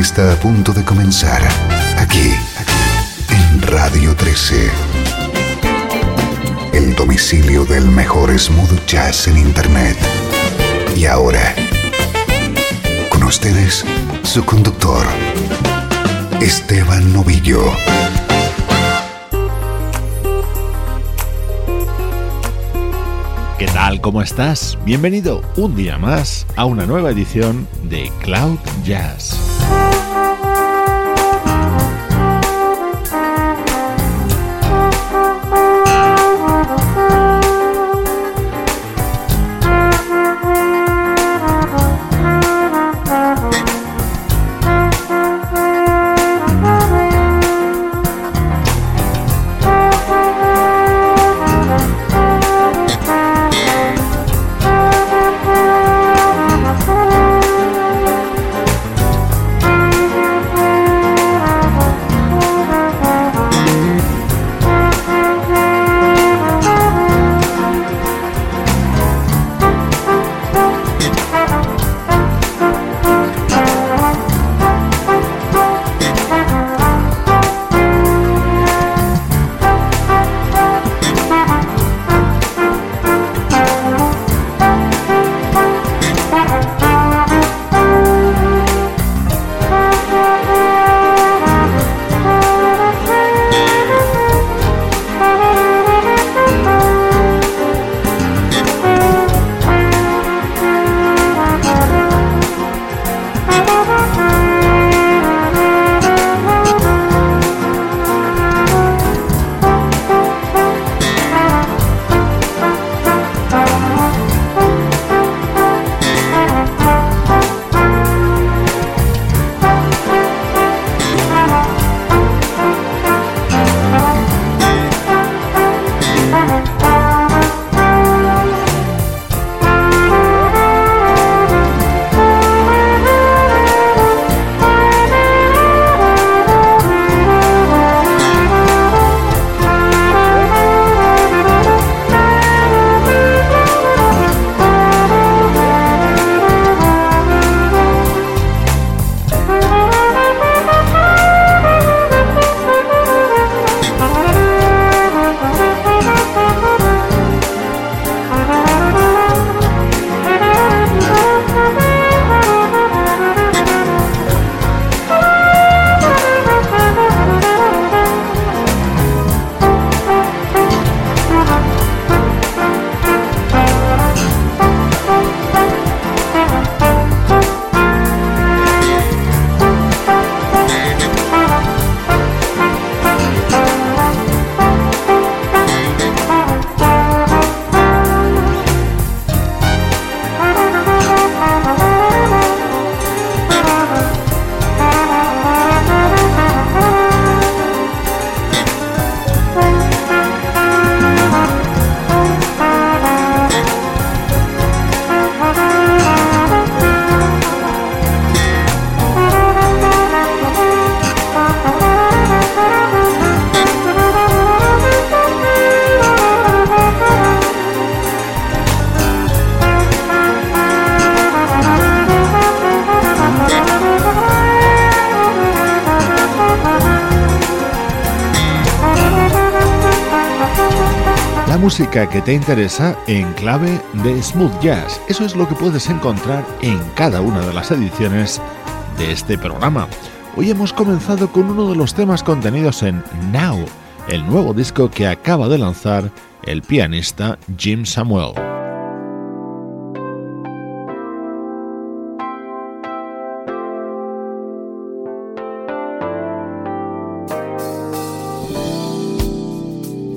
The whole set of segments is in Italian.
Está a punto de comenzar aquí en Radio 13. El domicilio del mejor smooth jazz en Internet. Y ahora, con ustedes, su conductor, Esteban Novillo. ¿Qué tal? ¿Cómo estás? Bienvenido un día más a una nueva edición de Cloud Jazz. Oh, you. Que te interesa en clave de smooth jazz. Eso es lo que puedes encontrar en cada una de las ediciones de este programa. Hoy hemos comenzado con uno de los temas contenidos en Now, el nuevo disco que acaba de lanzar el pianista Jim Samuel.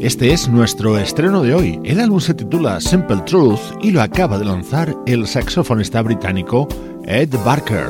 Este es nuestro estreno de hoy. El álbum se titula Simple Truth y lo acaba de lanzar el saxofonista británico Ed Barker.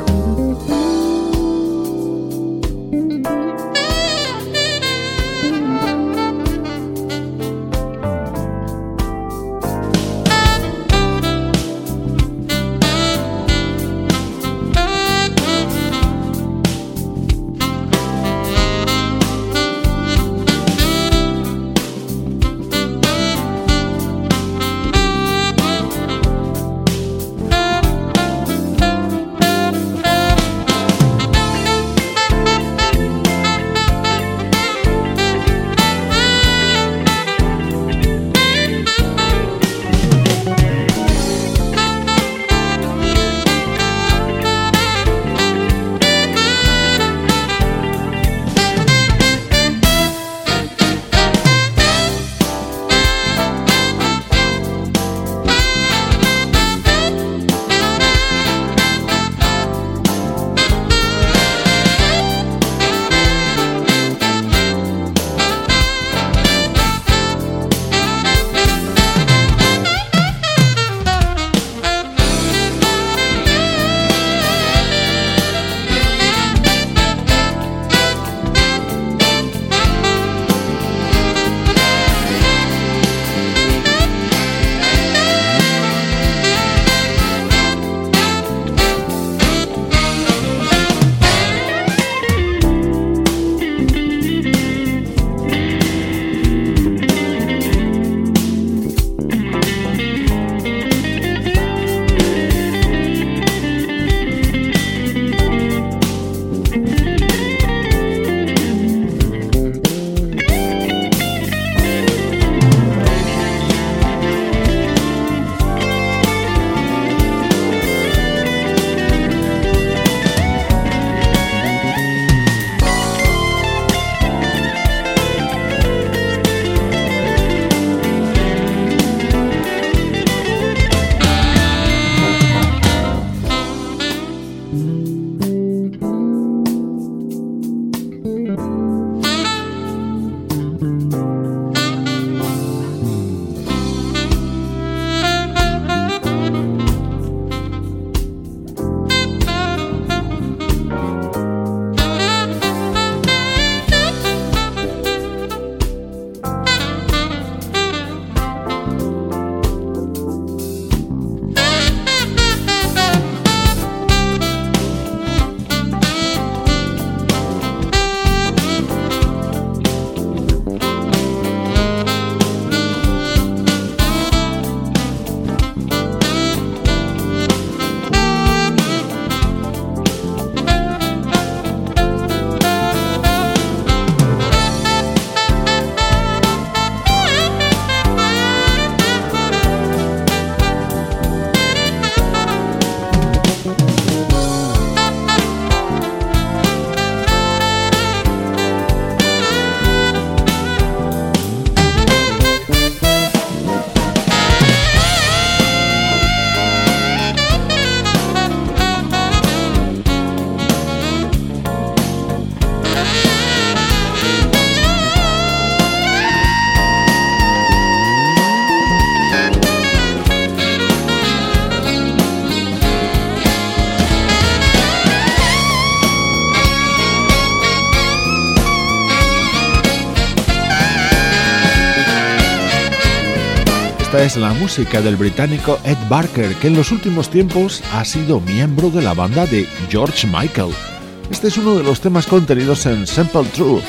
La música del británico Ed Barker, que en los últimos tiempos ha sido miembro de la banda de George Michael. Este es uno de los temas contenidos en Simple Truth,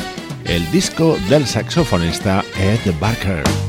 el disco del saxofonista Ed Barker.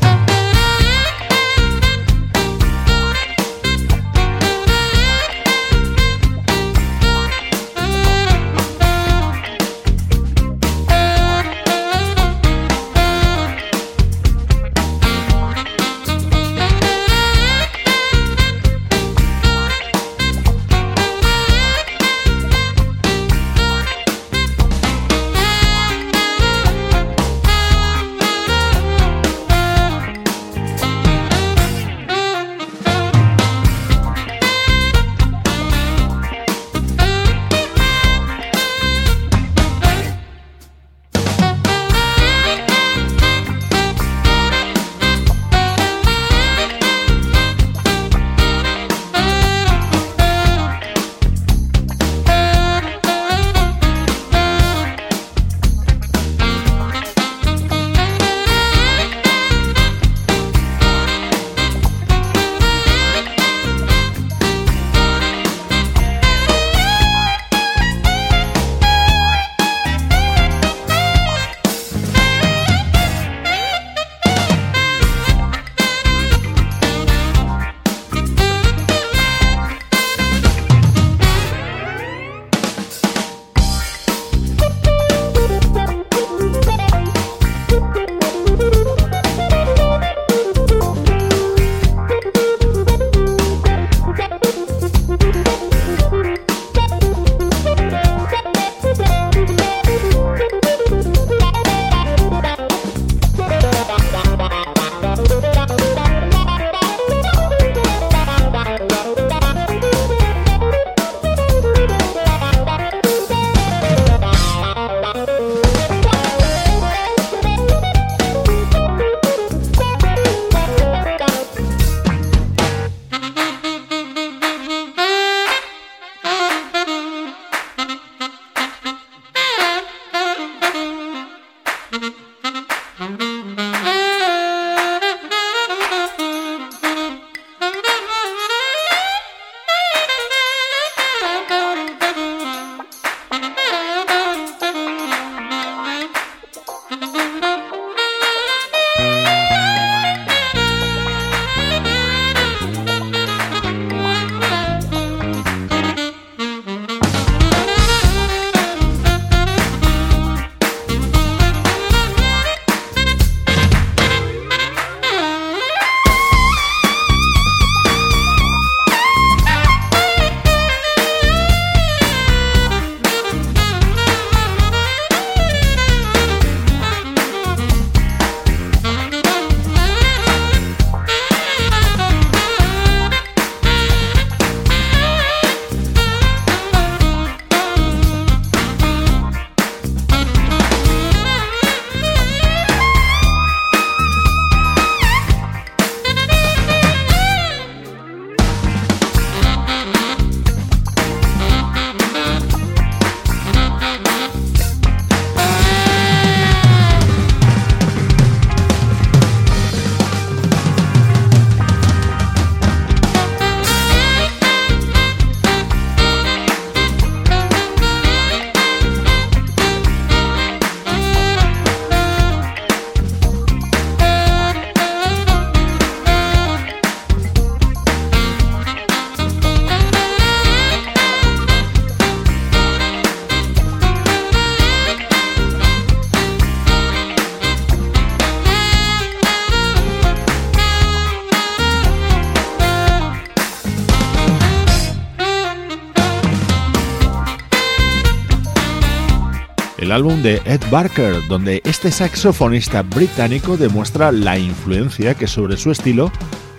Álbum de Ed Barker, donde este saxofonista británico demuestra la influencia que sobre su estilo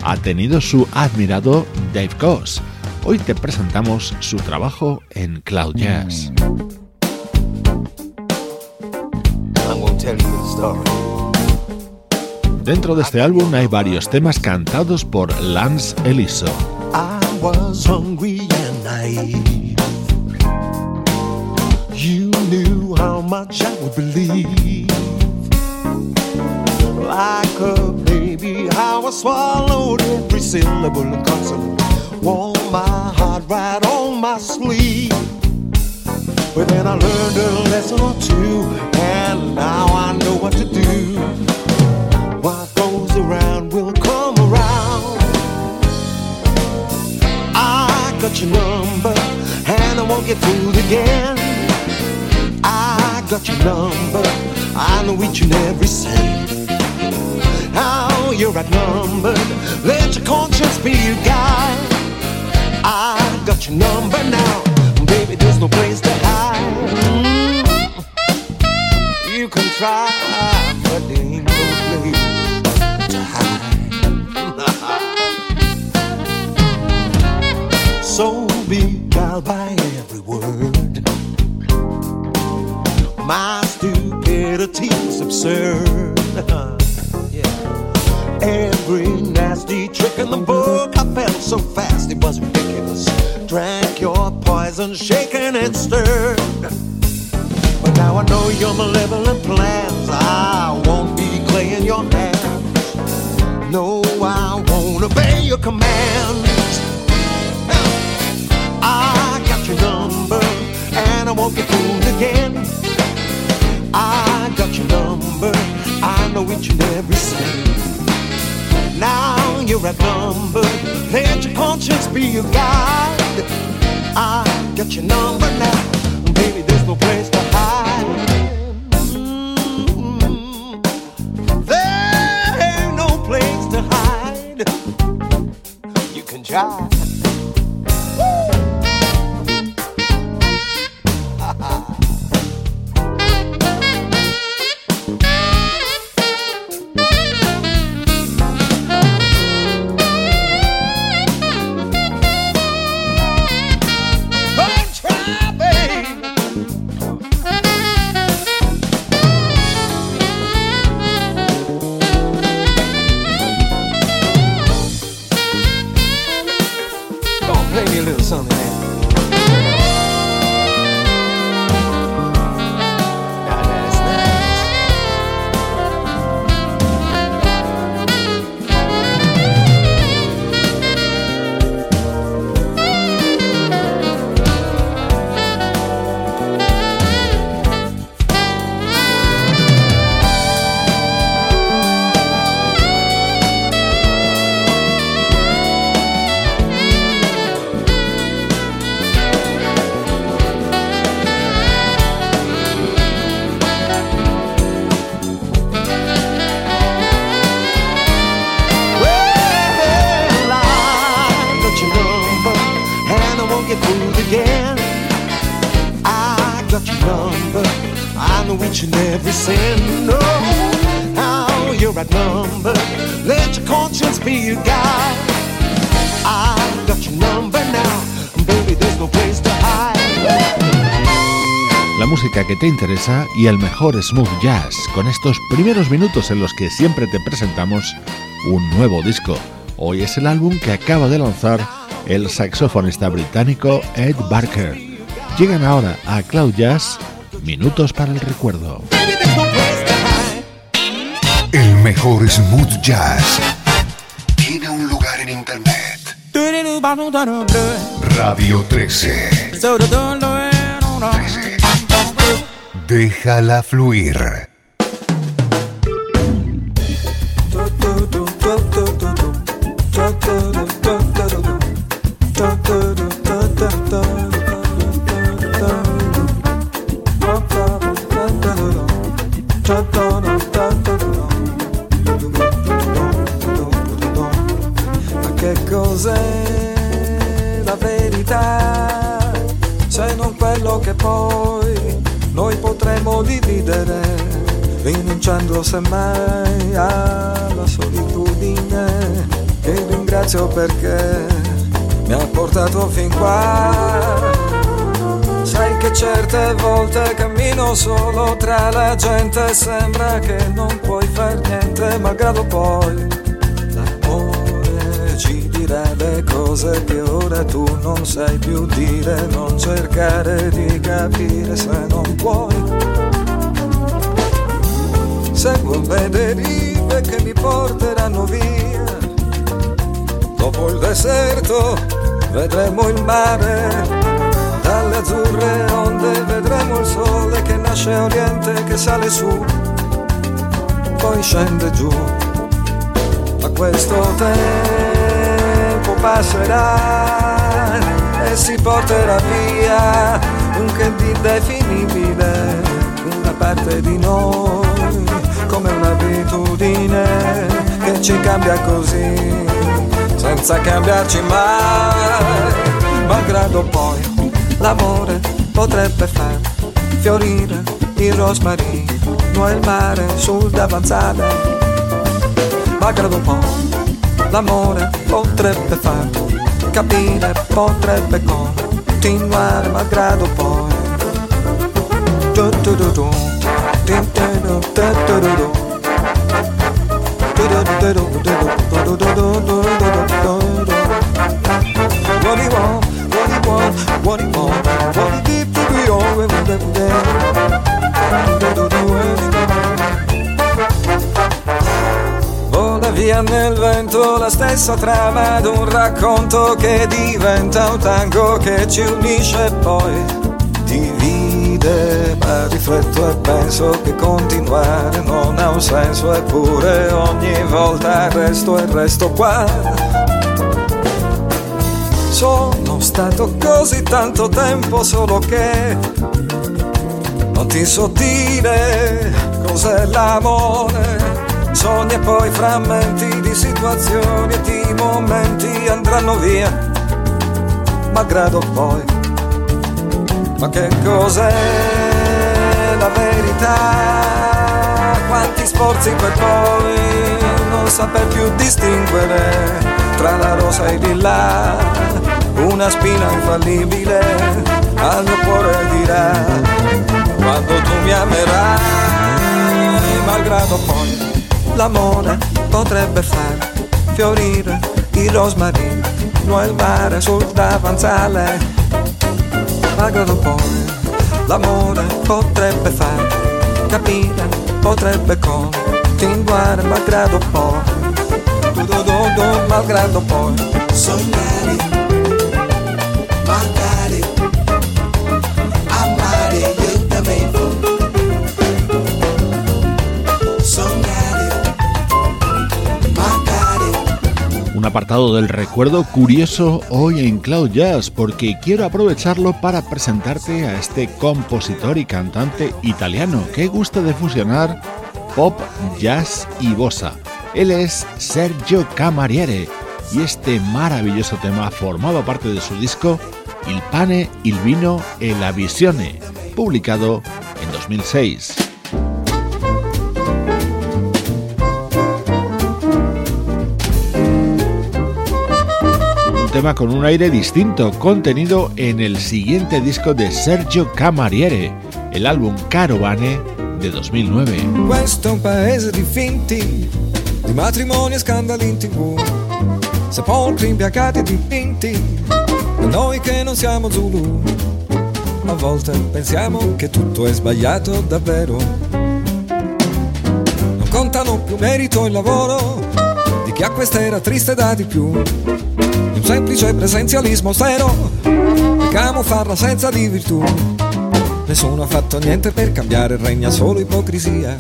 ha tenido su admirado Dave Goss. Hoy te presentamos su trabajo en Cloud Jazz. Dentro de este álbum hay varios temas cantados por Lance Eliso. knew how much I would believe. Like a baby, how I swallowed every syllable and consonant. Wore my heart right on my sleeve. But then I learned a lesson or two, and now I know what to do. What goes around will come around. I got your number, and I won't get fooled again. Got your number, I know each and every cent. Now you're outnumbered, let your conscience be your guide. I got your number now, baby, there's no place to hide. You can try, but there ain't no place to hide. so be guided by every word. My stupidity's absurd. yeah. Every nasty trick in the book, I felt so fast it was ridiculous. Drank your poison, shaken and stirred. But now I know your malevolent plans. I won't be playing your hands. No, I won't obey your commands. I got your number, and I won't get fooled again. I got your number, I know each and every cent. Now you're outnumbered, let your conscience be your guide. I got your number now, baby, there's no place to hide. Mm-hmm. There ain't no place to hide. You can sin. No, how you're outnumbered. Let your conscience be your guide. Got your number now, baby. There's no place to hide. La música que te interesa y el mejor smooth jazz con estos primeros minutos en los que siempre te presentamos un nuevo disco. Hoy es el álbum que acaba de lanzar el saxofonista británico Ed Barker. Llegan ahora a Cloud Jazz Minutos para el Recuerdo. El mejor smooth jazz tiene un lugar en Internet. Radio 13. 13. Déjala fluir. Rinunciando semmai alla solitudine, che ringrazio perché mi ha portato fin qua. Sai che certe volte cammino solo tra la gente, sembra che non puoi far niente, malgrado poi l'amore ci dirà le cose che ora tu non sai più dire, non cercare di capire se non puoi. Seguo le derive che mi porteranno via, Dopo il deserto vedremo il mare, dalle azzurre onde vedremo il sole che nasce a oriente, che sale su, poi scende giù. Ma questo tempo passerà e si porterà via un che di indefinibile, una parte di noi, come un'abitudine che ci cambia così senza cambiarci mai, malgrado poi l'amore potrebbe far fiorire il rosmarino e il mare sul davanzale, malgrado poi l'amore potrebbe far capire, potrebbe continuare, malgrado poi. Du, du, du, du. Du, du, du, du, du, du. What via nel vento la stessa trama d'un racconto che diventa un tango che ci unisce poi ride, ma rifletto e penso che continuare non ha un senso, eppure ogni volta resto e resto qua. Sono stato così tanto tempo solo che non ti so dire cos'è l'amore. Sogni e poi frammenti di situazioni e di momenti andranno via, malgrado poi ma che cos'è la verità? Quanti sforzi per poi non saper più distinguere tra la rosa e il lilla, una spina infallibile al mio cuore dirà quando tu mi amerai, malgrado poi l'amore potrebbe far fiorire il rosmarino il mare sul davanzale malgrado poi l'amore potrebbe far capire, potrebbe continuare malgrado poi, do, do, do, do, malgrado poi. Sognare apartado del recuerdo curioso hoy en Cloud Jazz porque quiero aprovecharlo para presentarte a este compositor y cantante italiano que gusta de fusionar pop, jazz y bossa. Él es Sergio Camariere y este maravilloso tema formaba parte de su disco Il pane, il vino e la visione, publicado en 2006. Tema con un aire distinto contenido en el siguiente disco de Sergio Camariere, el álbum Carovane de 2009. Questo è un paese di finti, di matrimoni e scandali in tv, sepolcri imbiacati e dipinti, noi che non siamo Zulu. A volte pensiamo che tutto è sbagliato davvero. Non contano più merito e lavoro di chi a questa era triste da di più semplice presenzialismo stero che camuffa l'assenza di virtù. Nessuno ha fatto niente per cambiare, regna solo ipocrisia.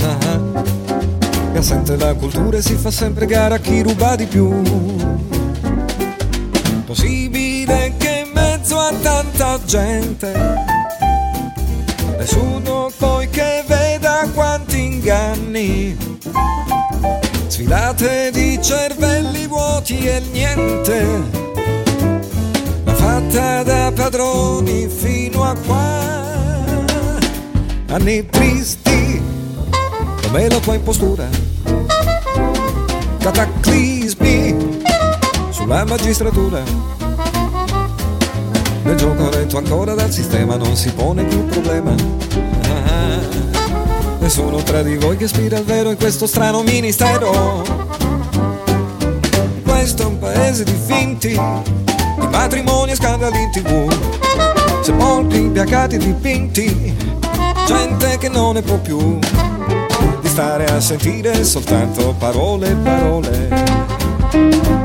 Ah, e assente la cultura e si fa sempre gara a chi ruba di più. Possibile che in mezzo a tanta gente nessuno poi che veda quanti inganni sfilate di cervelli vuoti e niente, ma fatta da padroni fino a qua. Anni tristi come la tua impostura, cataclismi sulla magistratura. Nel gioco retto ancora dal sistema non si pone più problema. Nessuno tra di voi che ispira al vero in questo strano ministero. Questo è un paese di finti, di matrimoni e scandali in tv. Sepolti, impiacati, dipinti, gente che non ne può più di stare a sentire soltanto parole parole.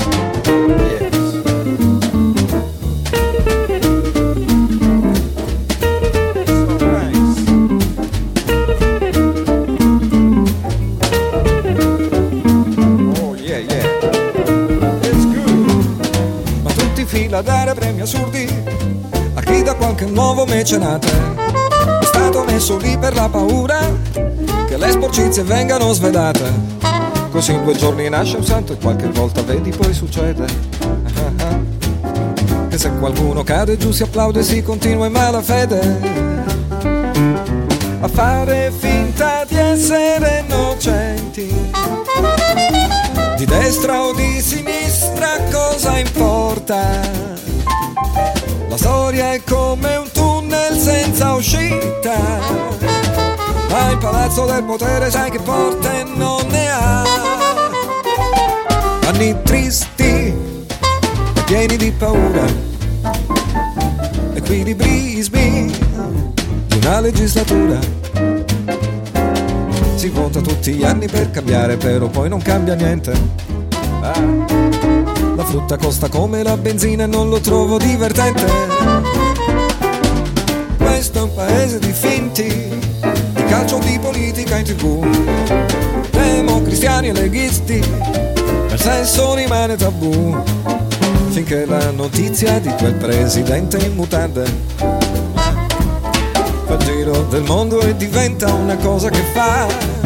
A chi da qualche nuovo mecenate è stato messo lì per la paura che le sporcizie vengano svedate. Così in due giorni nasce un santo e qualche volta vedi poi succede. Che se qualcuno cade giù si applaude e si continua in malafede. A fare finta di essere innocenti. Di destra o di sinistra cosa importa? La storia è come un tunnel senza uscita. Ma il palazzo del potere sai che porte non ne ha. Anni tristi, pieni di paura. Equilibrismi di una legislatura. Si vota tutti gli anni per cambiare, però poi non cambia niente. Ah, frutta costa come la benzina e non lo trovo divertente. Questo è un paese di finti, di calcio di politica in tv. Democristiani e leghisti, per sesso rimane tabù. Finché la notizia di quel presidente in mutande fa il giro del mondo e diventa una cosa che fa.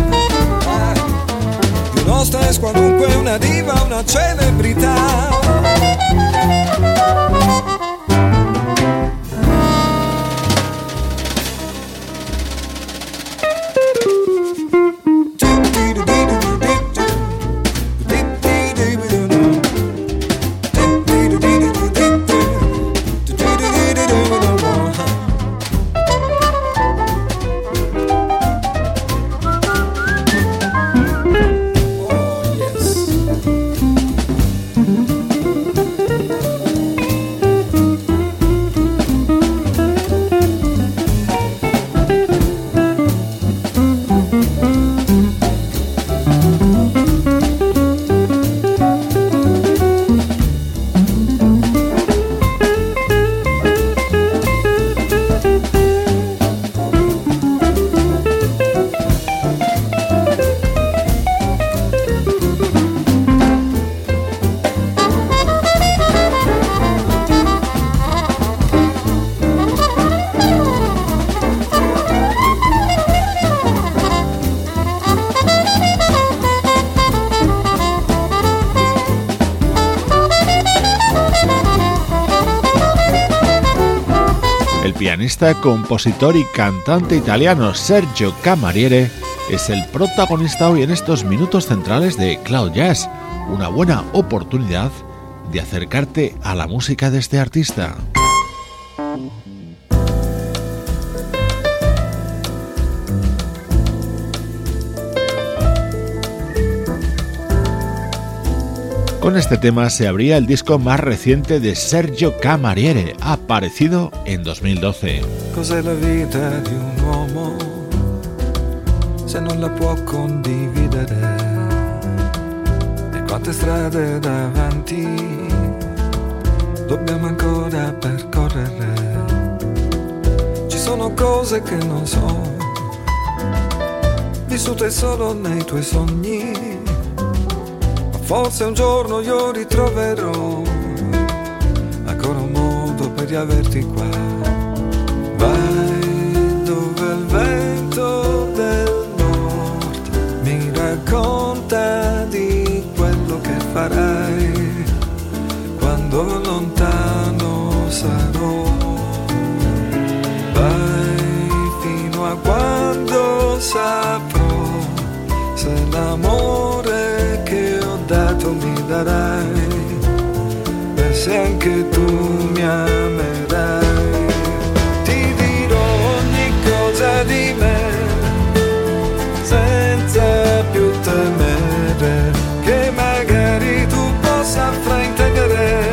Nostra è qualunque una diva, una celebrità. Pianista, compositor y cantante italiano Sergio Camariere es el protagonista hoy en estos minutos centrales de Cloud Jazz, una buena oportunidad de acercarte a la música de este artista. Con este tema se abría el disco más reciente de Sergio Camariere, aparecido en 2012. Cos'è la vita di un uomo se non la può condividere? E quante strade davanti dobbiamo ancora percorrere? Ci sono cose che non so, vissute solo nei tuoi sogni. Forse un giorno io ritroverò ancora un modo per riaverti qua. Vai dove il vento del nord mi racconta di quello che farai quando lontano sarò. Vai fino a quando saprò darai e se anche tu mi amerai. Ti dirò ogni cosa di me senza più temere che magari tu possa fraintendere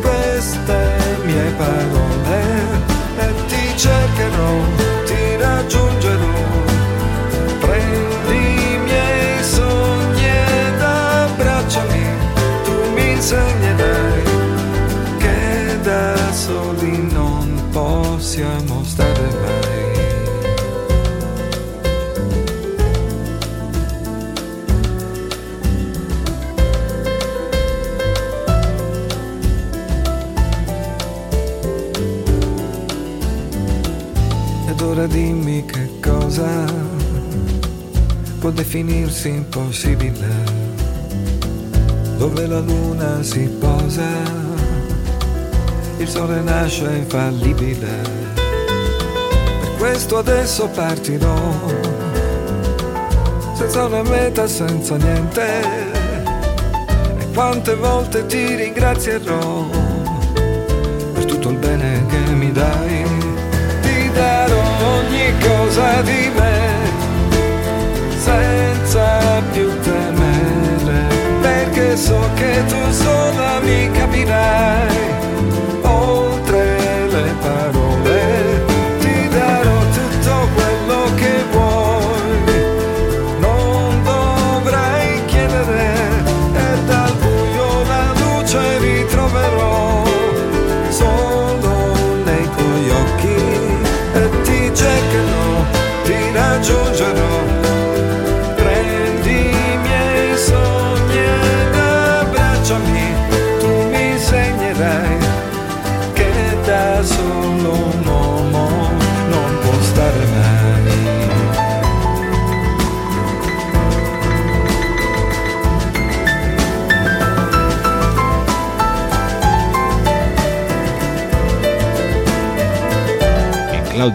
queste mie parole e ti cercherò, dimmi che cosa può definirsi impossibile, dove la luna si posa, il sole nasce infallibile. Per questo adesso partirò, senza una meta, senza niente, e quante volte ti ringrazierò inside the man.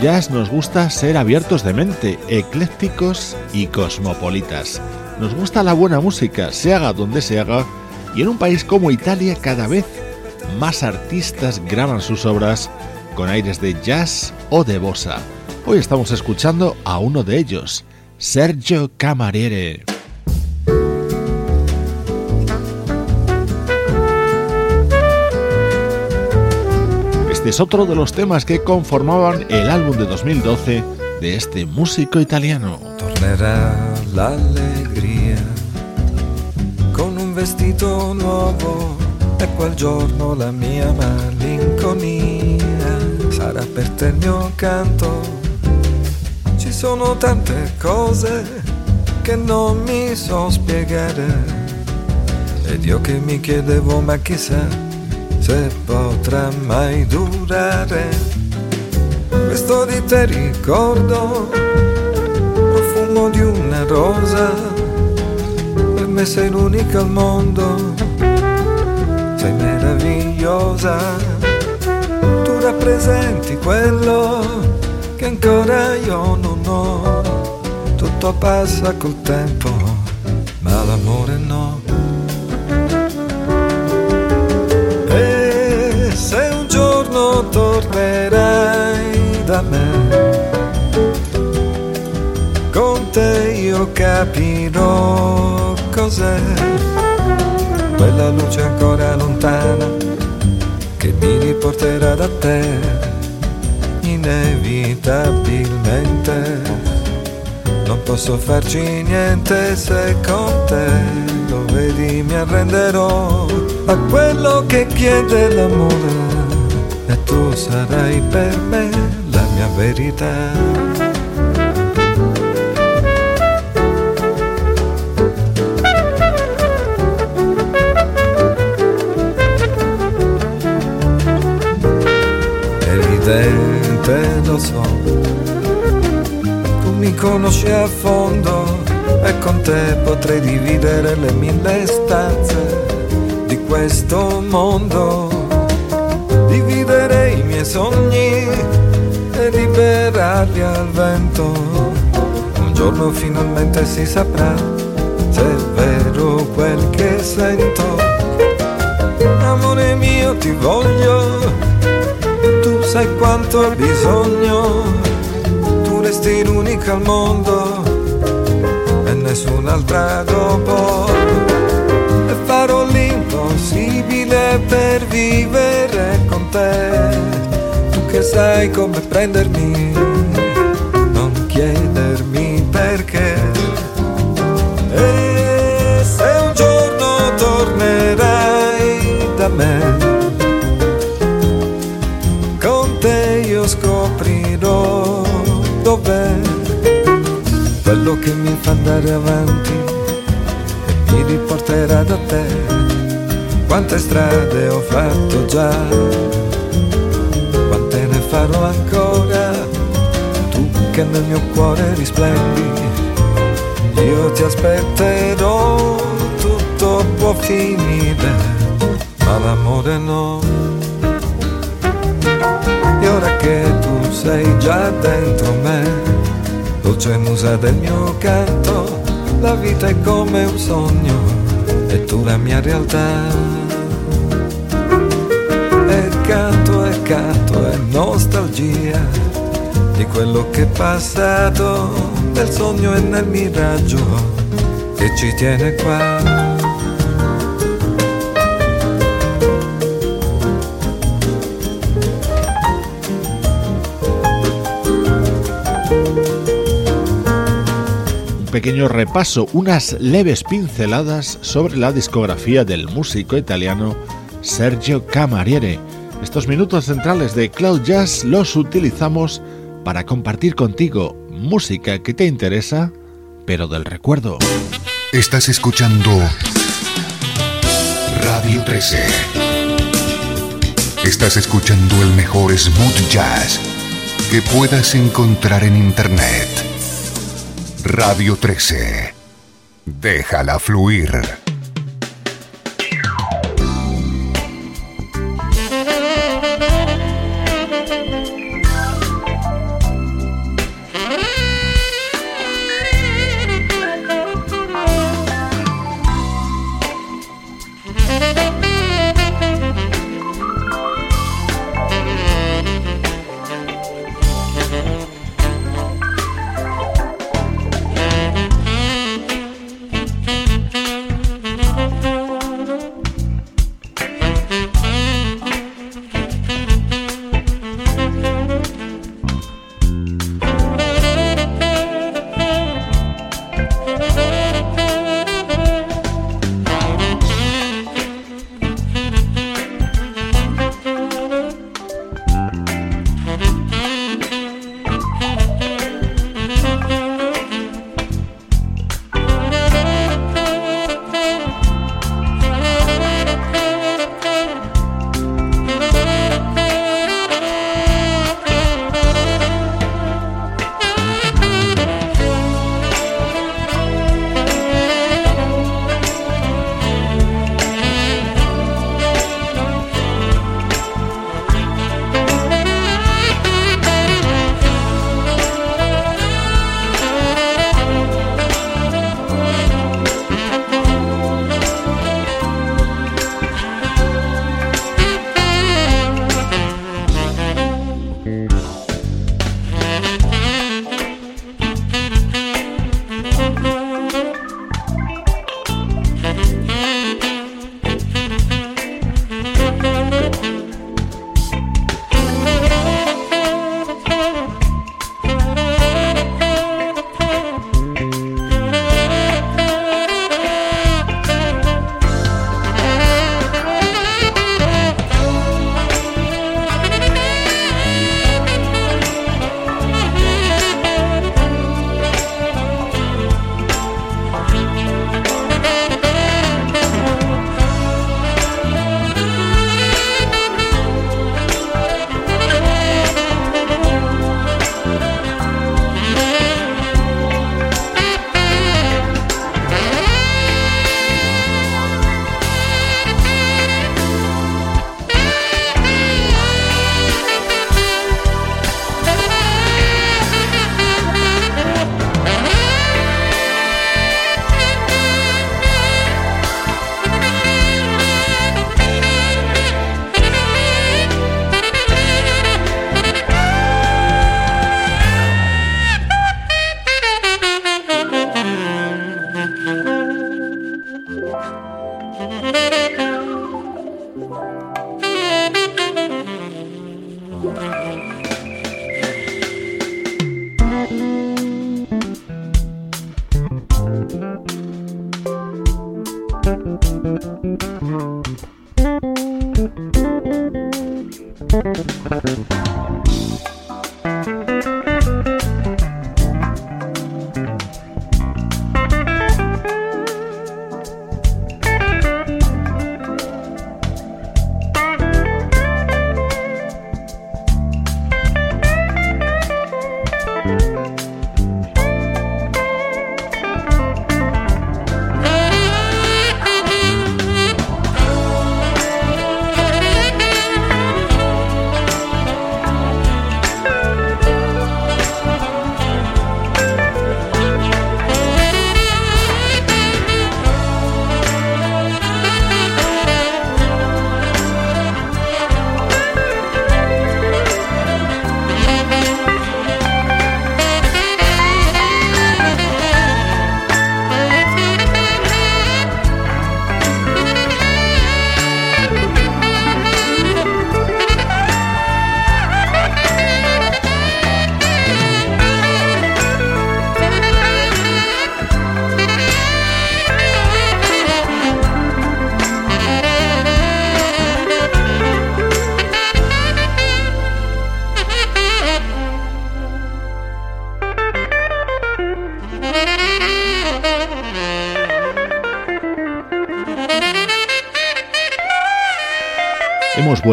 Jazz nos gusta ser abiertos de mente, eclécticos y cosmopolitas. Nos gusta la buena música, se haga donde se haga, y en un país como Italia cada vez más artistas graban sus obras con aires de jazz o de bossa. Hoy estamos escuchando a uno de ellos, Sergio Camariere. Este es otro de los temas que conformaban el álbum de 2012 de este músico italiano. Tornerà l'allegria con un vestito nuovo e quel giorno la mia malinconia sarà per te il mio canto. Ci sono tante cose che non mi so spiegare ed io che mi chiedevo ma chissà se potrà mai durare. Questo di te ricordo, profumo di una rosa, per me sei l'unica al mondo, sei meravigliosa, tu rappresenti quello che ancora io non ho, tutto passa col tempo, tornerai da me. Con te io capirò cos'è quella luce ancora lontana che mi riporterà da te inevitabilmente. Non posso farci niente se con te lo vedi mi arrenderò a quello che chiede l'amore tu sarai per me la mia verità. Evidente lo so, tu mi conosci a fondo e con te potrei dividere le mille stanze di questo mondo dividerei i miei sogni e liberarli al vento. Un giorno finalmente si saprà se è vero quel che sento. Amore mio ti voglio, tu sai quanto ho bisogno, tu resti l'unica al mondo e nessun'altra dopo. L'impossibile per vivere con te, tu che sai come prendermi, non chiedermi perché. E se un giorno tornerai da me, con te io scoprirò dov'è quello che mi fa andare avanti e mi riporterà da te quante strade ho fatto già, quante ne farò ancora, tu che nel mio cuore risplendi. Io ti aspetterò, tutto può finire, ma l'amore no. E ora che tu sei già dentro me, dolce musa del mio canto, la vita è come un sogno e tu la mia realtà canto e canto è nostalgia di quello che è passato, nel sogno e nel miraggio che ci tiene qua. Un pequeño repaso, unas leves pinceladas sobre la discografía del músico italiano Sergio Camariere estos minutos centrales de Cloud Jazz los utilizamos para compartir contigo música que te interesa, pero del recuerdo. Estás escuchando Radio 13. Estás escuchando el mejor smooth jazz que puedas encontrar en Internet. Radio 13. Déjala fluir.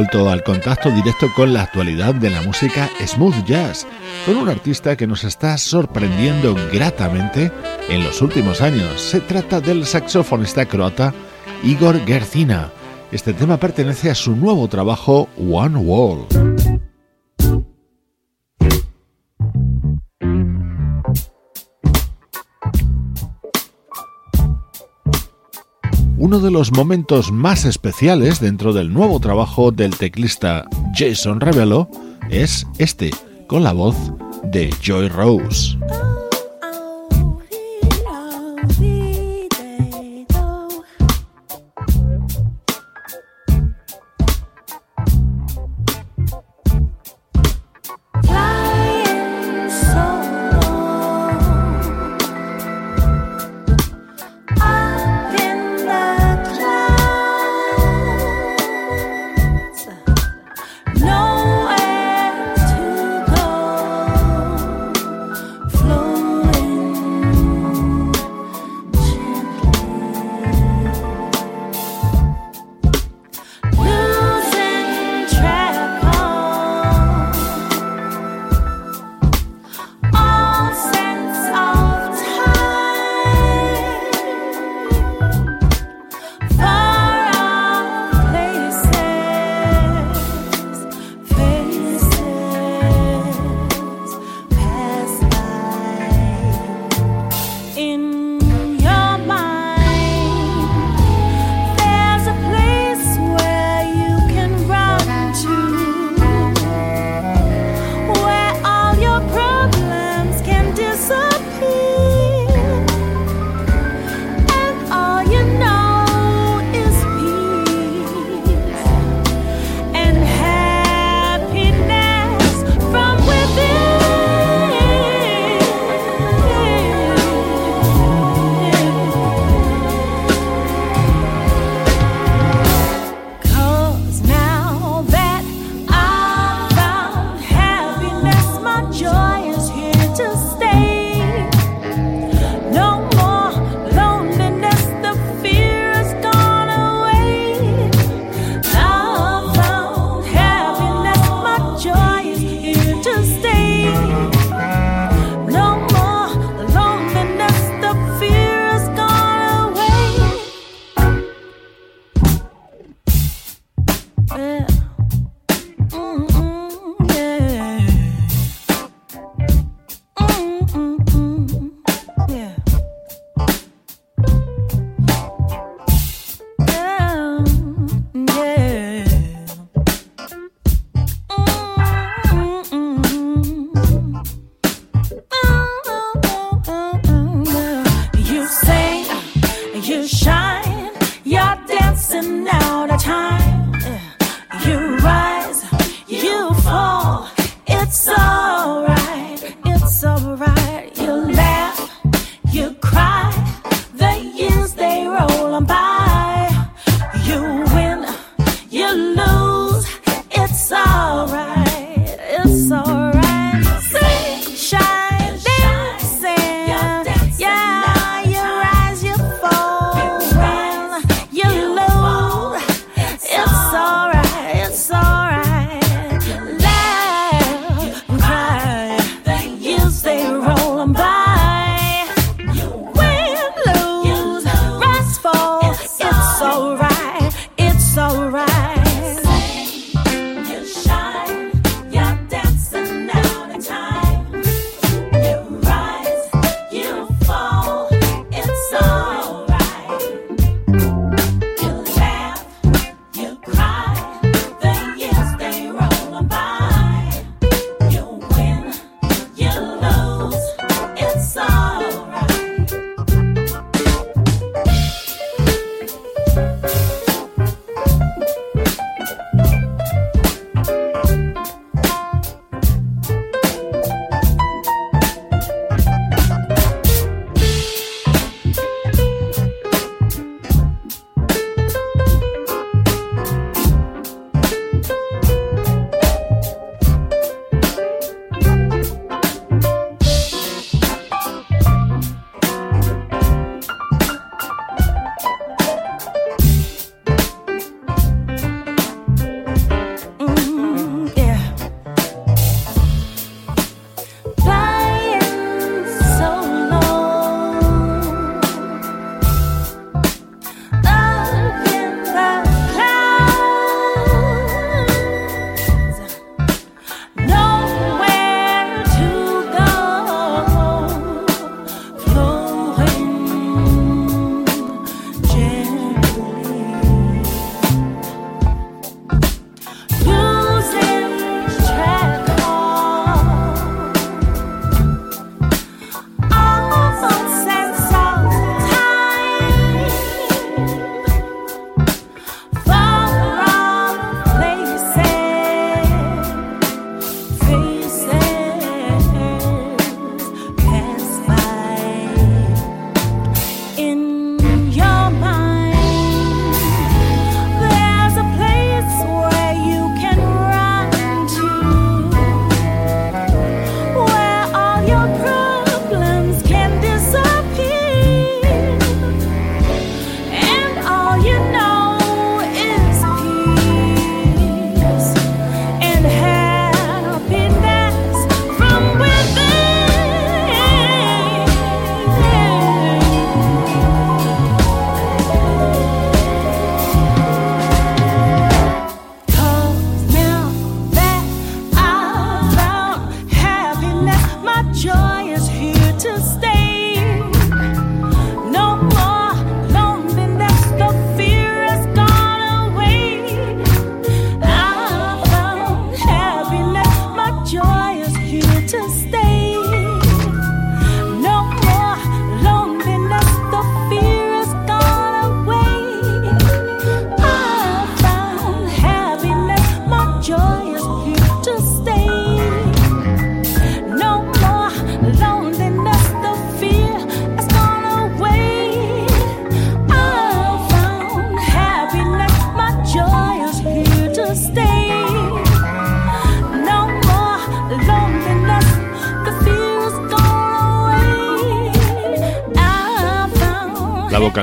Vuelto al contacto directo con la actualidad de la música smooth jazz, con un artista que nos está sorprendiendo gratamente en los últimos años. Se trata del saxofonista croata Igor Gercina. Este tema pertenece a su nuevo trabajo One Wall. Uno de los momentos más especiales dentro del nuevo trabajo del teclista Jason Revelo es este, con la voz de Joy Rose.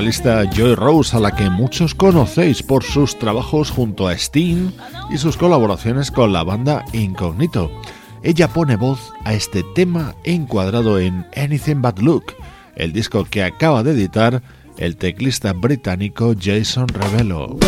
Vocalista Joy Rose, a la que muchos conocéis por sus trabajos junto a Sting y sus colaboraciones con la banda Incognito. Ella pone voz a este tema encuadrado en Anything But Look, el disco que acaba de editar el teclista británico Jason Rebello.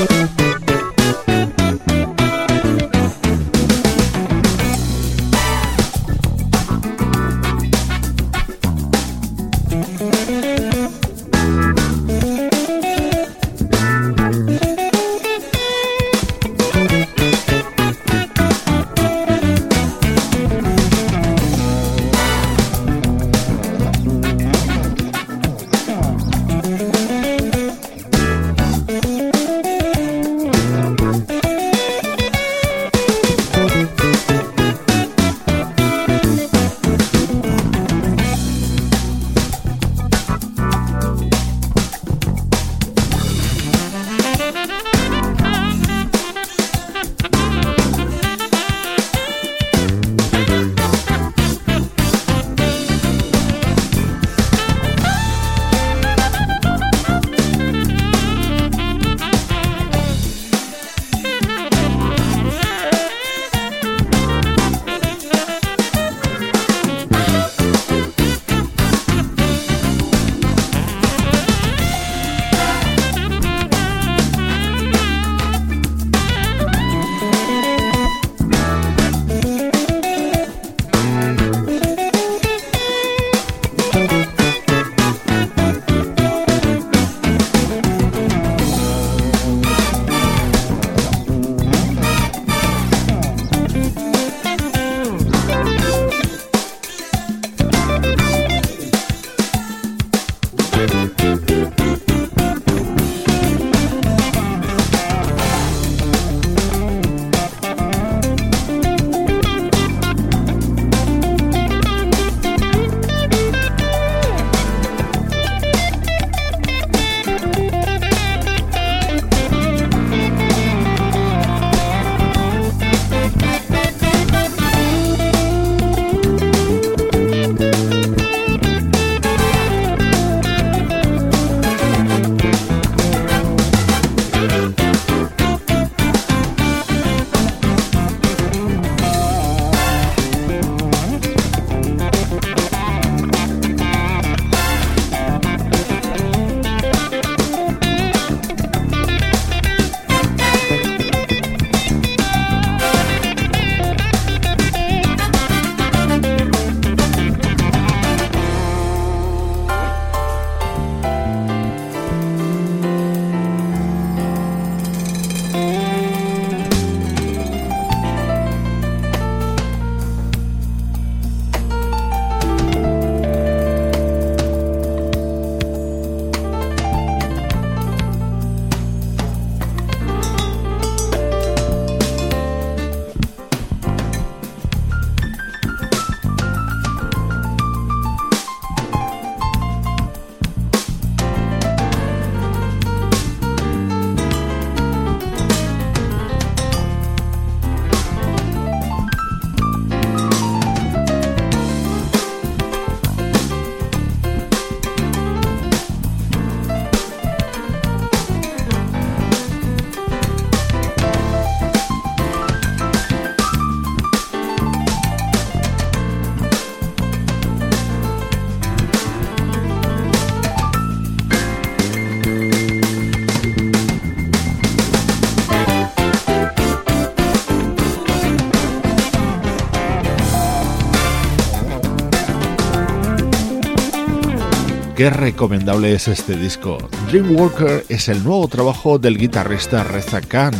Qué recomendable es este disco. Dreamwalker es el nuevo trabajo del guitarrista Reza Khan,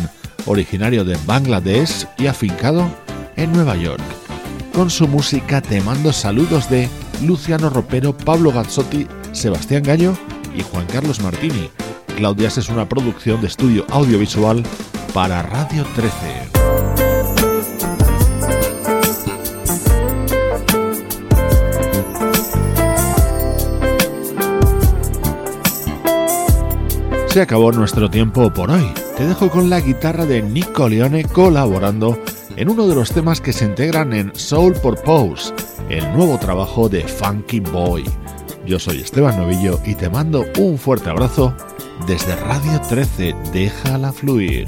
originario de Bangladesh y afincado en Nueva York. Con su música te mando saludos de Luciano Ropero, Pablo Gazzotti, Sebastián Gallo y Juan Carlos Martini. Claudias es una producción de estudio audiovisual para Radio 13. Se acabó nuestro tiempo por hoy. Te dejo con la guitarra de Nico Leone colaborando en uno de los temas que se integran en Soul Purpose, el nuevo trabajo de Funky Boy. Yo soy Esteban Novillo y te mando un fuerte abrazo desde Radio 13. Déjala fluir.